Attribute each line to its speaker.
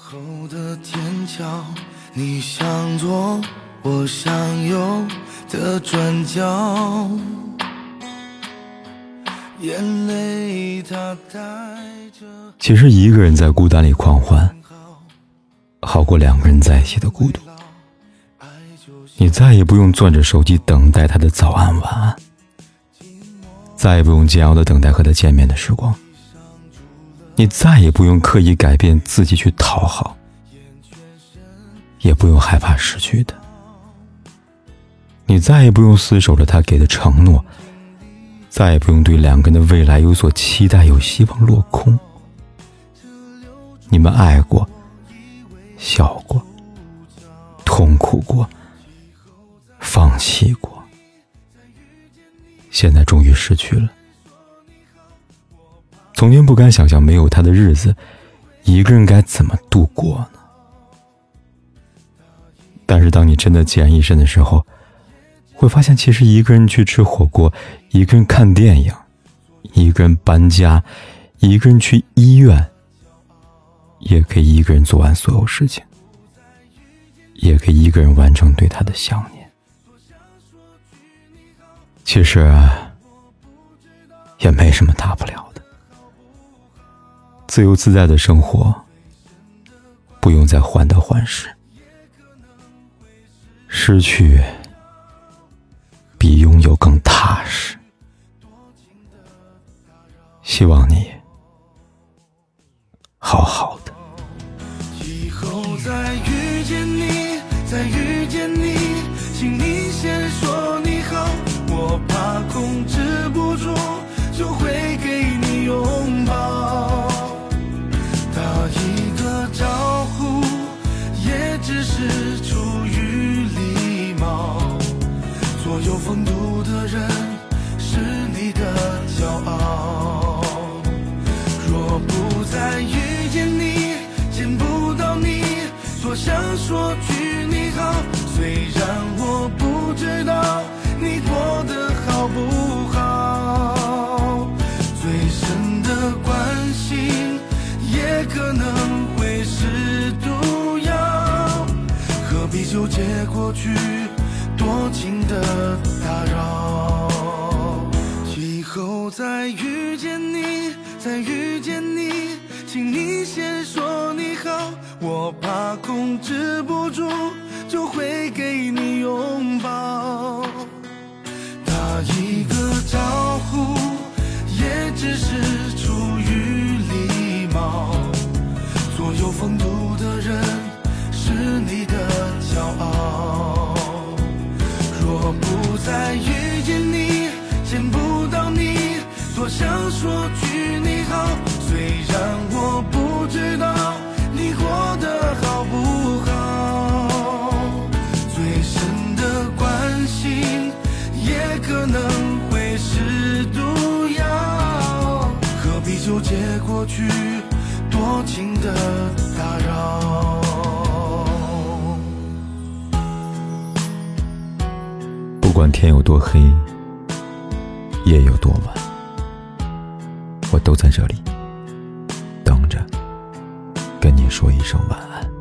Speaker 1: 后的天桥，你向左，我向右的转角，眼泪它带着。
Speaker 2: 其实一个人在孤单里狂欢，好过两个人在一起的孤独。你再也不用攥着手机等待他的早安晚安，再也不用煎熬的等待和他见面的时光。你再也不用刻意改变自己去讨好，也不用害怕失去的。你再也不用死守着他给的承诺，再也不用对两个人的未来有所期待，有希望落空。你们爱过，笑过，痛苦过，放弃过，现在终于失去了。从前不敢想象没有他的日子，一个人该怎么度过呢？但是当你真的孑然一身的时候，会发现其实一个人去吃火锅，一个人看电影，一个人搬家，一个人去医院，也可以一个人做完所有事情，也可以一个人完成对他的想念。其实也没什么大不了。自由自在的生活，不用再患得患失。失去比拥有更踏实。希望你好好的。
Speaker 1: 以后再遇见你，再遇见你，请你先说你好，我怕控制不住，就会给你拥风度的人是你的骄傲。若不再遇见你，见不到你，多想说句你好。虽然我不知道你过得好不好，最深的关心也可能会是毒药。何必纠结过去？多情的打扰，以后再遇见你，再遇见你，请你先说你好，我怕控制不住，就会给你拥抱。打一个招呼，句你好。虽然我不知道你过得好不好，最深的关心也可能会是毒药。何必纠结过去，多情的打扰。
Speaker 2: 不管天有多黑，夜有多晚，我都在这里等着，跟你说一声晚安。